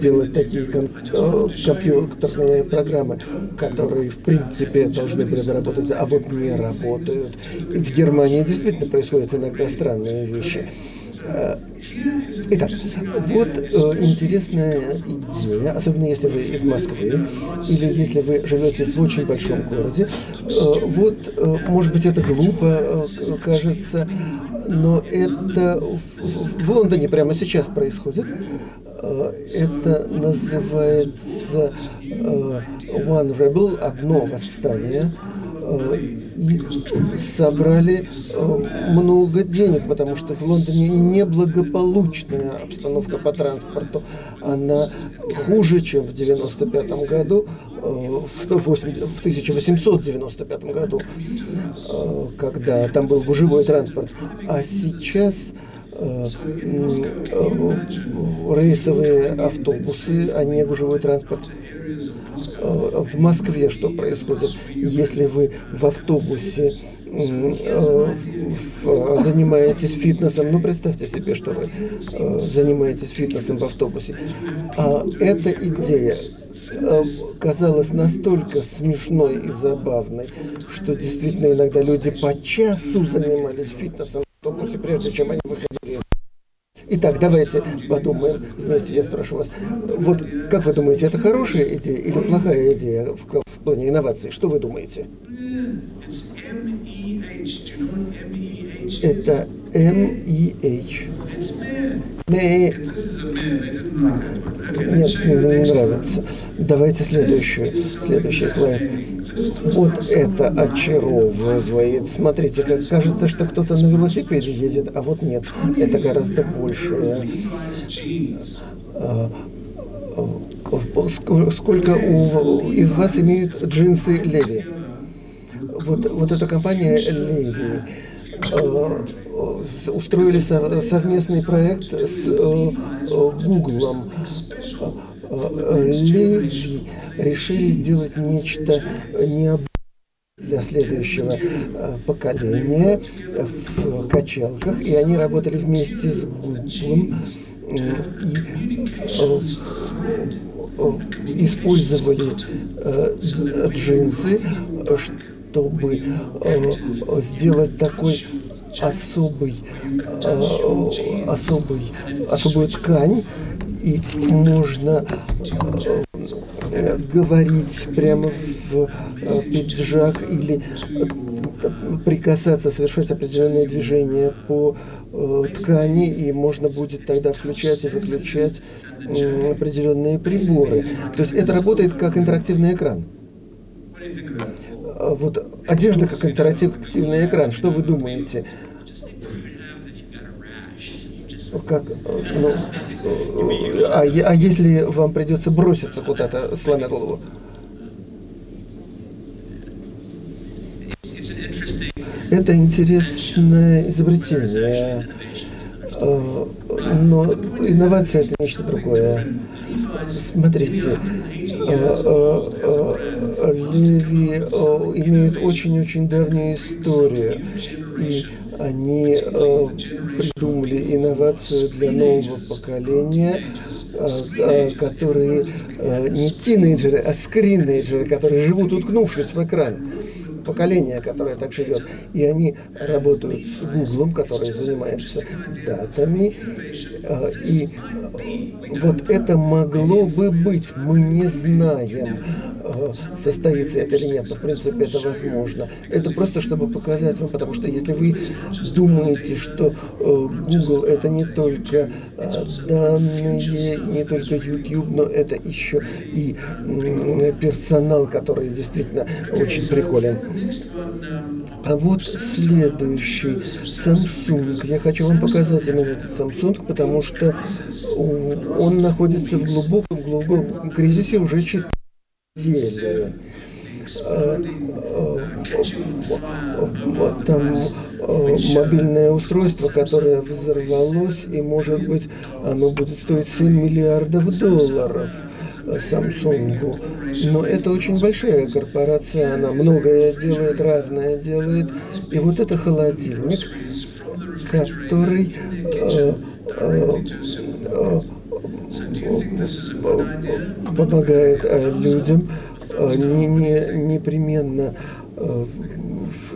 делать такие компьютерные программы, которые, в принципе, должны были работать, а вот не работают. В Германии действительно происходят иногда странные вещи. Э, итак, вот э, интересная идея, особенно если вы из Москвы или если вы живете в очень большом городе. Э, вот, может быть, это глупо кажется, но это в, в Лондоне прямо сейчас происходит. Это называется One Rebel, одно восстание и собрали э, много денег, потому что в Лондоне неблагополучная обстановка по транспорту. Она хуже, чем в 95 году, э, в 1895 году, э, когда там был гужевой транспорт. А сейчас рейсовые автобусы, а не гужевой транспорт. Э, в Москве что происходит, если вы в автобусе э, занимаетесь фитнесом, ну представьте себе, что вы э, занимаетесь фитнесом в автобусе. А эта идея казалась настолько смешной и забавной, что действительно иногда люди по часу занимались фитнесом автобусе, прежде чем они выходили Итак, давайте подумаем вместе, я спрошу вас. Вот как вы думаете, это хорошая идея или плохая идея в, в плане инноваций? Что вы думаете? Это M-E-H. Нет, мне не нравится. Давайте следующий, следующий слайд. Вот это очаровывает. Смотрите, как кажется, что кто-то на велосипеде едет, а вот нет. Это гораздо больше. А, а, сколько у, из вас имеют джинсы Леви? Вот, вот эта компания Леви устроили совместный проект с Гуглом. Леви решили сделать нечто необычное для следующего поколения в качалках, и они работали вместе с Гуглом использовали джинсы, чтобы сделать такой особый, особый, особую ткань, и можно говорить прямо в пиджак или прикасаться, совершать определенные движения по ткани, и можно будет тогда включать и выключать определенные приборы. То есть это работает как интерактивный экран. А вот одежда как интерактивный экран. Что вы думаете? Как, ну, а, а если вам придется броситься куда-то, сломя голову? Это интересное изобретение. Э, но инновация это нечто другое. Смотрите, э, э, Леви имеют очень-очень давнюю историю. И они придумали инновацию для нового поколения, которые не тинейджеры, а скринейджеры, которые живут уткнувшись в экран поколение, которое так живет. И они работают с Гуглом, который занимается датами. А, и вот это могло бы быть, мы не знаем, состоится это или нет, но в принципе это возможно. Это просто чтобы показать вам, потому что если вы думаете, что э, Google это не только а, данные, не только YouTube, но это еще и персонал, который действительно очень приколен. А вот следующий Samsung. Я хочу вам показать именно этот Samsung, потому что он находится в глубоком, глубоком кризисе уже 4 недели. А, а, там а, мобильное устройство, которое взорвалось, и, может быть, оно будет стоить 7 миллиардов долларов. Samsung. Но это очень большая корпорация, она многое делает, разное делает. И вот это холодильник, который э, э, э, помогает э, людям э, не, не, непременно э,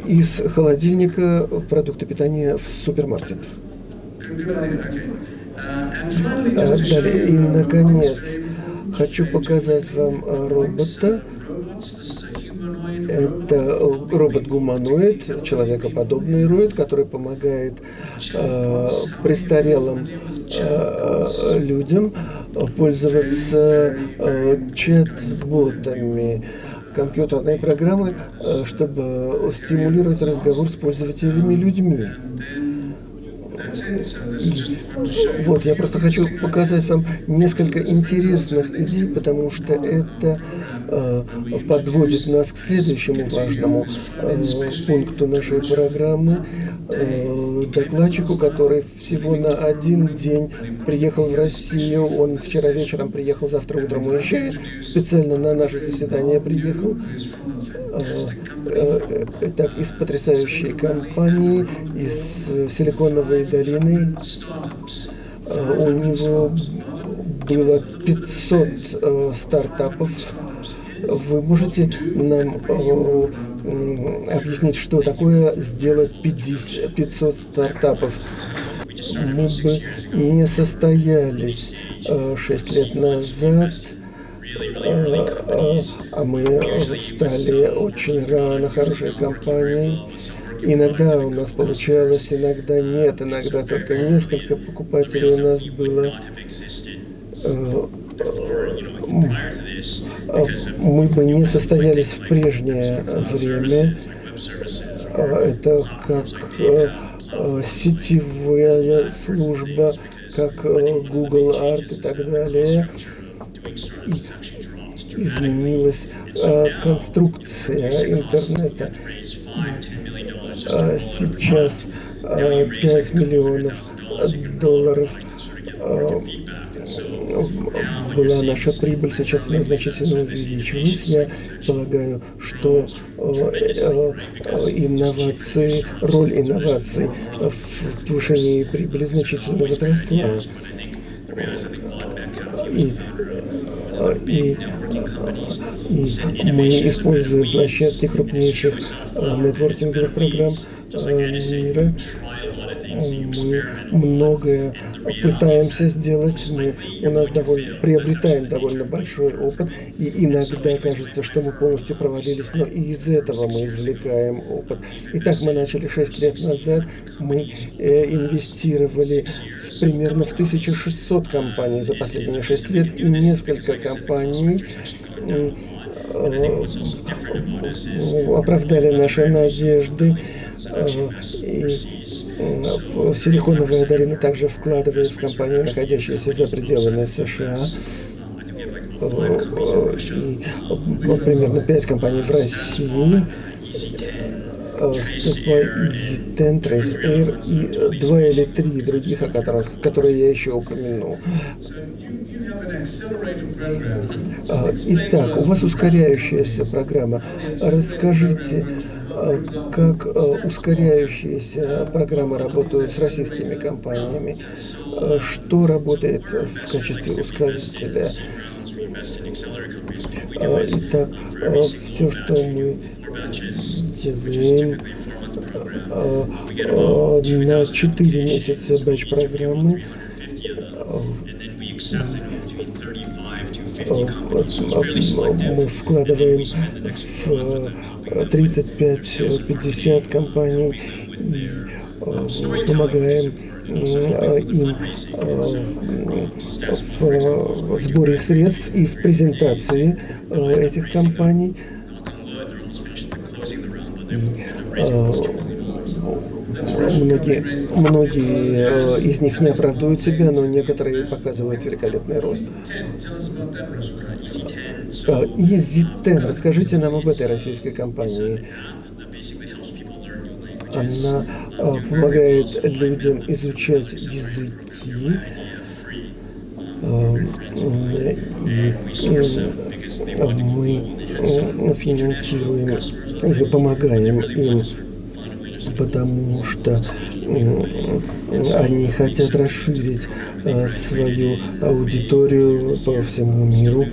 из холодильника продукты питания в супермаркет. Далее, и, наконец, Хочу показать вам робота. Это э, робот-гуманоид, человекоподобный робот, который помогает э, престарелым э, людям пользоваться э, чат-ботами компьютерной программы, э, чтобы стимулировать разговор с пользователями людьми. Вот, я просто хочу показать вам несколько интересных идей, потому что это э, подводит нас к следующему важному э, пункту нашей программы. Э, докладчику, который всего на один день приехал в Россию. Он вчера вечером приехал, завтра утром уезжает. Специально на наше заседание приехал. Э, э, так, из потрясающей компании, из Силиконовой долины. У него было 500 стартапов. Вы можете нам объяснить, что такое сделать 50, 500 стартапов? Мы бы не состоялись 6 лет назад а мы стали очень рано хорошей компанией. Иногда у нас получалось, иногда нет, иногда только несколько покупателей у нас было. Мы бы не состоялись в прежнее время. Это как сетевая служба, как Google Art и так далее. изменилась э, конструкция интернета. А сейчас 5 миллионов долларов была наша прибыль, сейчас она значительно увеличилась. Я полагаю, что инновации, роль инноваций в повышении прибыли значительно возросла. И, и, и мы используем площадки крупнейших нетворкинговых программ мира мы многое пытаемся сделать, мы, у нас довольно, приобретаем довольно большой опыт, и иногда кажется, что мы полностью провалились, но и из этого мы извлекаем опыт. Итак, мы начали 6 лет назад, мы э, инвестировали в, примерно в 1600 компаний за последние 6 лет, и несколько компаний э, оправдали наши надежды. Э, и Силиконовая долина также вкладывает в компанию, находящиеся за пределами США. И, примерно 5 компаний в России. Ten, Trace Air и два или три других, о которых, которые я еще упомянул. Итак, у вас ускоряющаяся программа. Расскажите, как э, ускоряющиеся программы работают с российскими компаниями, э, что работает в качестве ускорителя. Э, итак, все, что мы делаем на 4 месяца бэч-программы, мы вкладываем в 35-50 компаний э, помогаем э, им э, в сборе средств и в презентации этих компаний. Многие, многие из них не оправдывают себя, но некоторые показывают великолепный рост. EasyTen, расскажите нам об этой российской компании. Она а, помогает людям изучать языки а, и мы финансируем и помогаем им, потому что они хотят расширить свою аудиторию по всему миру.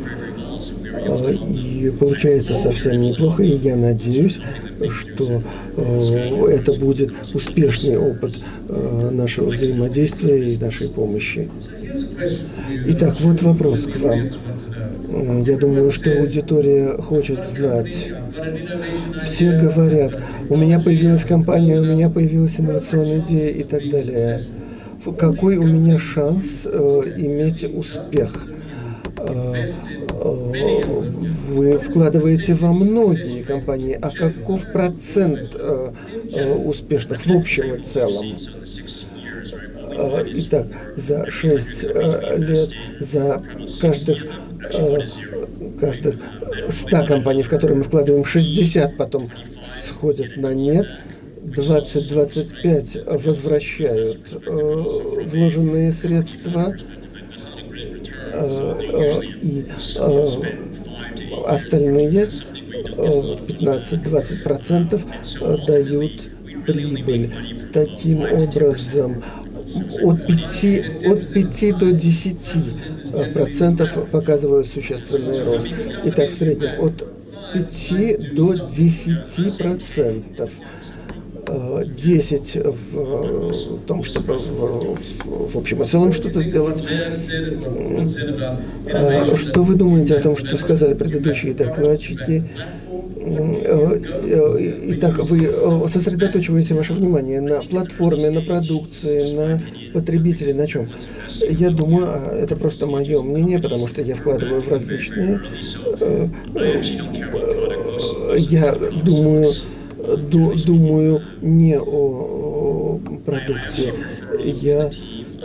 И получается совсем неплохо, и я надеюсь, что э, это будет успешный опыт э, нашего взаимодействия и нашей помощи. Итак, вот вопрос к вам. Я думаю, что аудитория хочет знать. Все говорят, у меня появилась компания, у меня появилась инновационная идея и так далее. Какой у меня шанс э, иметь успех? Э, вы вкладываете во многие компании, а каков процент э, э, успешных в общем и целом? Итак, за 6 лет, за каждых, каждых 100 компаний, в которые мы вкладываем 60, потом сходят на нет, 20-25 возвращают вложенные средства, и остальные 15-20% дают прибыль. Таким образом, от 5, от 5 до 10 процентов показывают существенный рост. Итак, в среднем от 5 до 10 процентов 10 в том, чтобы в, в общем и целом что-то сделать. А что вы думаете о том, что сказали предыдущие докладчики? Итак, вы сосредоточиваете ваше внимание на платформе, на продукции, на потребителе, на чем? Я думаю, а это просто мое мнение, потому что я вкладываю в различные. Э, э, я думаю, думаю не о продукте. Я,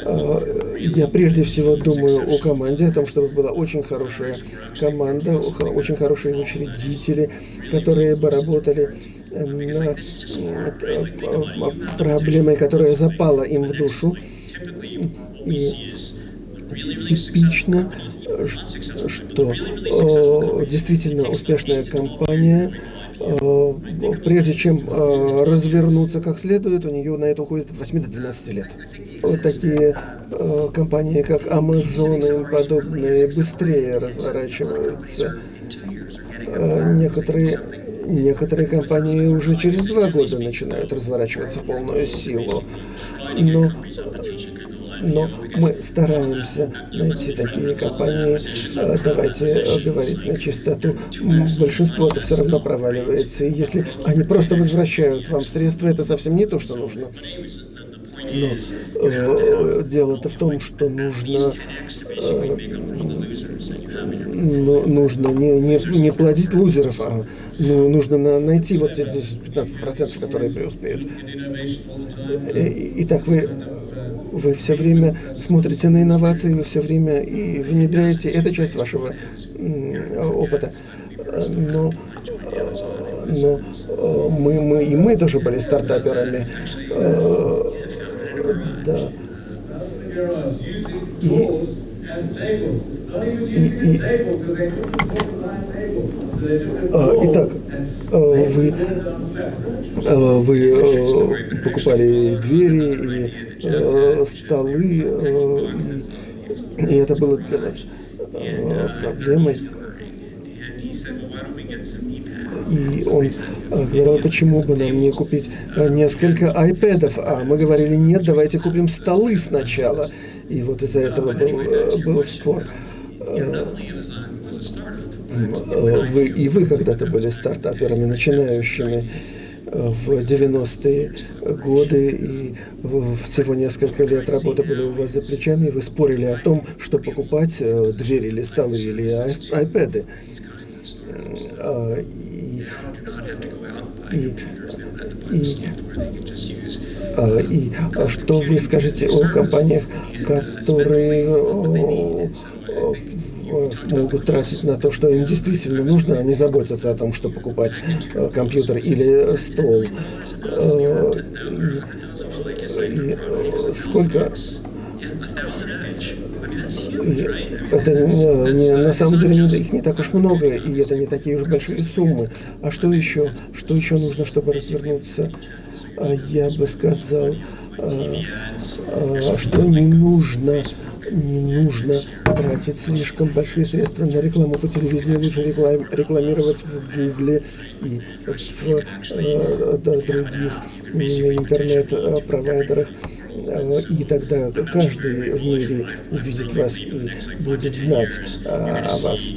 а, я прежде всего думаю о команде, о том, чтобы была очень хорошая команда, очень хорошие учредители, которые бы работали на проблемой, которая запала им в душу. И типично, что действительно успешная компания прежде чем развернуться как следует, у нее на это уходит от 8 до 12 лет. Вот такие компании, как Amazon и подобные, быстрее разворачиваются. Некоторые Некоторые компании уже через два года начинают разворачиваться в полную силу. Но, но мы стараемся найти такие компании. А, давайте говорить на чистоту. Большинство это все равно проваливается. И если они просто возвращают вам средства, это совсем не то, что нужно. Но э, дело-то в том, что нужно, э, нужно не, не, не плодить лузеров, а ну, нужно на, найти вот эти 10-15%, которые преуспеют. И, итак, вы, вы все время смотрите на инновации, вы все время и внедряете, это часть вашего опыта. Но, но мы, мы, и мы тоже были стартаперами. Да. И, и, и, итак, а, вы, а, вы покупали двери и столы, и это было для вас проблемой. И он говорил, почему бы нам не купить несколько айпэдов, а мы говорили, нет, давайте купим столы сначала. И вот из-за этого был, был спор. Вы, и вы когда-то были стартаперами, начинающими э, в 90-е годы, и всего несколько лет работы были у вас за плечами, и вы спорили о том, что покупать э, двери или столы или айпэды. И, и, и, и что вы скажете о компаниях, которые могут тратить на то, что им действительно нужно, а не заботиться о том, что покупать э, компьютер или стол. Э, и, э, сколько это не, не, на самом деле их не так уж много, и это не такие уж большие суммы. А что еще? Что еще нужно, чтобы развернуться? А я бы сказал, что не нужно не нужно тратить слишком большие средства на рекламу по телевидению, лучше реклам, рекламировать в Гугле и в э, других интернет-провайдерах. Э, и тогда каждый в мире увидит вас и будет знать а, о вас.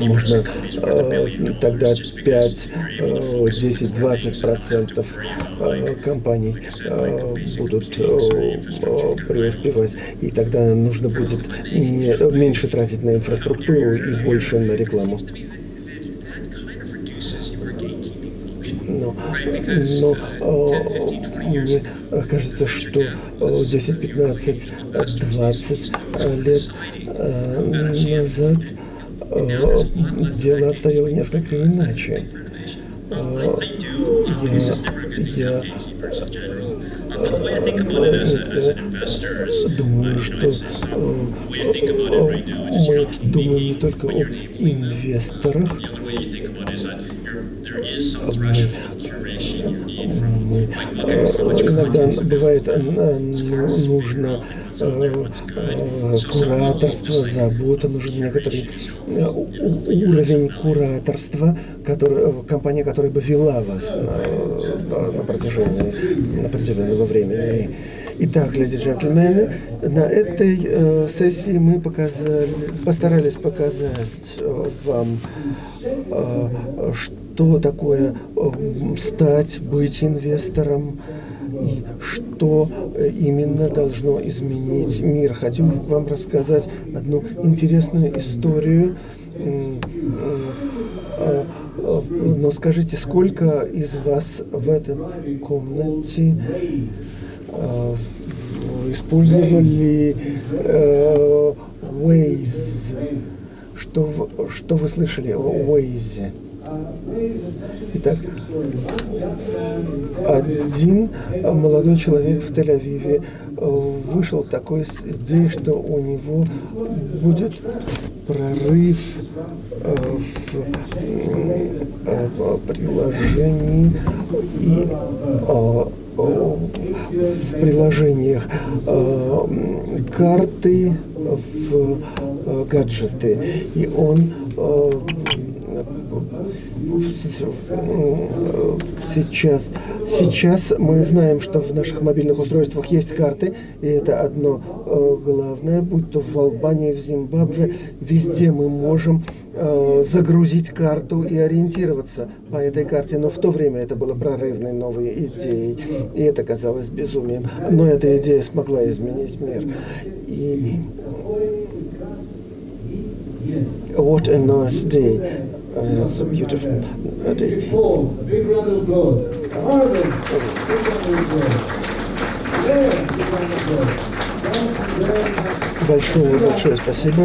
Можно э, тогда 5, 10, 20 процентов э, компаний э, будут преуспевать, и тогда нужно будет не, меньше тратить на инфраструктуру и больше на рекламу. Но, но мне кажется, что 10, 15, 20 лет назад дело обстояло несколько иначе. Я, я думаю, что мы думаем не только об инвесторах, мы мы, иногда бывает нужно кураторство, забота, нужен некоторый уровень кураторства, который, компания, которая бы вела вас на, на, протяжении определенного времени. Итак, леди джентльмены, на этой э, сессии мы показали, постарались показать вам, э, что такое э, стать, быть инвестором и что э, именно должно изменить мир. Хочу вам рассказать одну интересную историю. Э, но скажите, сколько из вас в этой комнате использовали Waze? Что, что вы слышали о Waze? Итак, один молодой человек в Тель-Авиве э, вышел такой с идеей, что у него будет прорыв э, в э, приложении и в приложениях карты в гаджеты. И он сейчас, сейчас мы знаем, что в наших мобильных устройствах есть карты, и это одно э, главное, будь то в Албании, в Зимбабве, везде мы можем э, загрузить карту и ориентироваться по этой карте. Но в то время это было прорывной новой идеей, и это казалось безумием. Но эта идея смогла изменить мир. И what a nice day. Uh, it's a beautiful uh, day. Big round of applause. Harvard, big round of applause. Yeah, big round of applause. Thank you very much. Большое, большое спасибо.